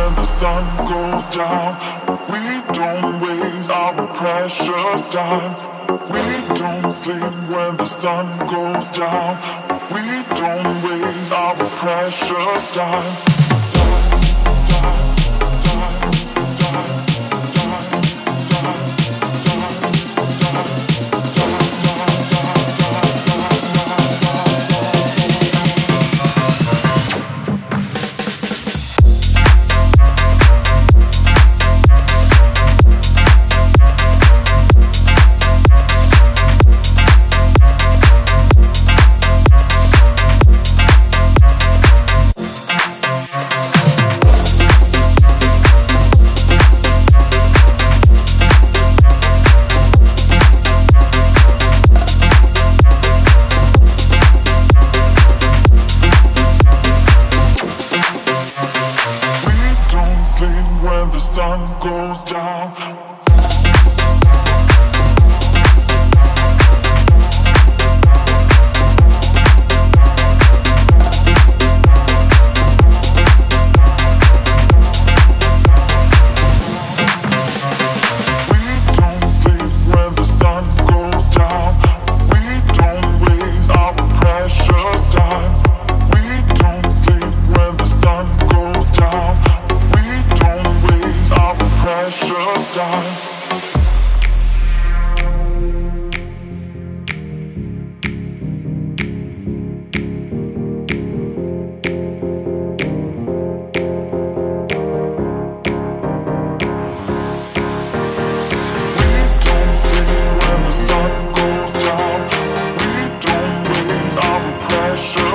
when the sun goes down. We don't waste our precious time. We don't sleep when the sun goes down. We don't waste our precious time. goes down.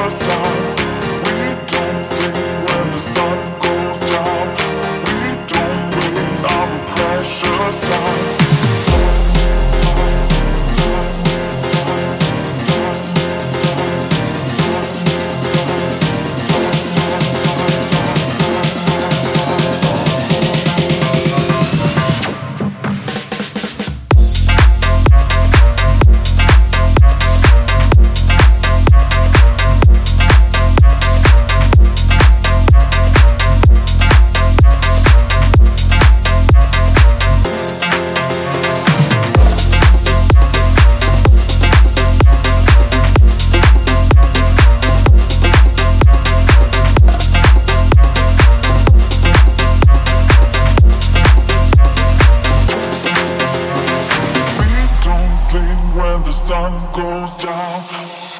first time. the sun goes down.